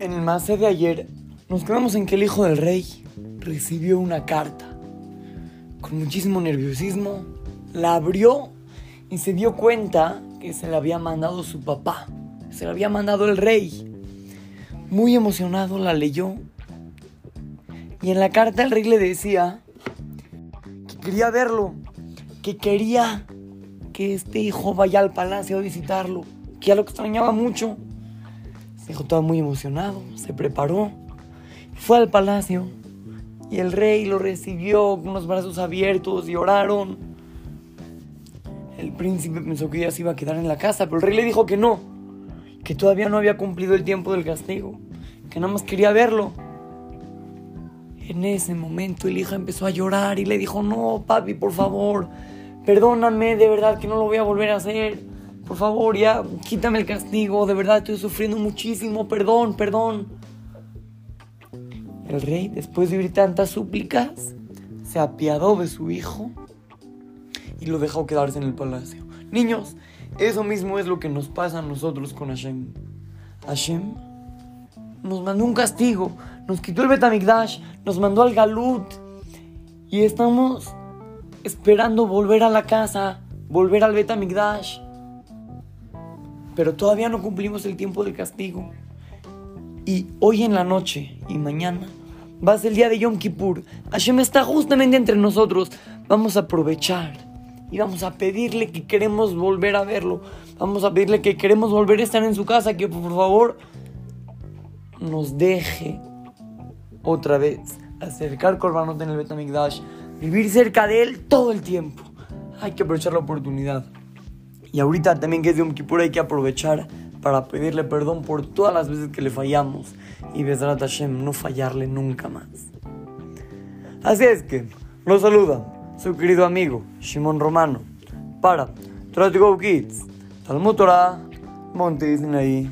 En el más de ayer nos quedamos en que el hijo del rey recibió una carta. Con muchísimo nerviosismo, la abrió y se dio cuenta que se la había mandado su papá. Se la había mandado el rey. Muy emocionado la leyó. Y en la carta el rey le decía que quería verlo, que quería que este hijo vaya al palacio a visitarlo, que ya lo extrañaba mucho. Se todo muy emocionado, se preparó, fue al palacio y el rey lo recibió con los brazos abiertos y oraron. El príncipe pensó que ya se iba a quedar en la casa, pero el rey le dijo que no, que todavía no había cumplido el tiempo del castigo, que nada más quería verlo. En ese momento el hijo empezó a llorar y le dijo, no, papi, por favor, perdóname, de verdad que no lo voy a volver a hacer. Por favor, ya, quítame el castigo, de verdad estoy sufriendo muchísimo, perdón, perdón. El rey, después de oír tantas súplicas, se apiadó de su hijo y lo dejó quedarse en el palacio. Niños, eso mismo es lo que nos pasa a nosotros con Hashem. Hashem nos mandó un castigo, nos quitó el Betamigdash, nos mandó al Galut y estamos esperando volver a la casa, volver al Betamigdash. Pero todavía no cumplimos el tiempo del castigo. Y hoy en la noche y mañana va a ser el día de Yom Kippur. Hashem está justamente entre nosotros. Vamos a aprovechar y vamos a pedirle que queremos volver a verlo. Vamos a pedirle que queremos volver a estar en su casa, que por favor nos deje otra vez acercar Korbanot en el Betamigdash, vivir cerca de él todo el tiempo. Hay que aprovechar la oportunidad. Y ahorita también que es Yom Kippur hay que aprovechar para pedirle perdón por todas las veces que le fallamos y Bezrat Hashem no fallarle nunca más. Así es que, lo saluda su querido amigo Shimon Romano para Try to Go Kids, Talmud Torah, Monte Disney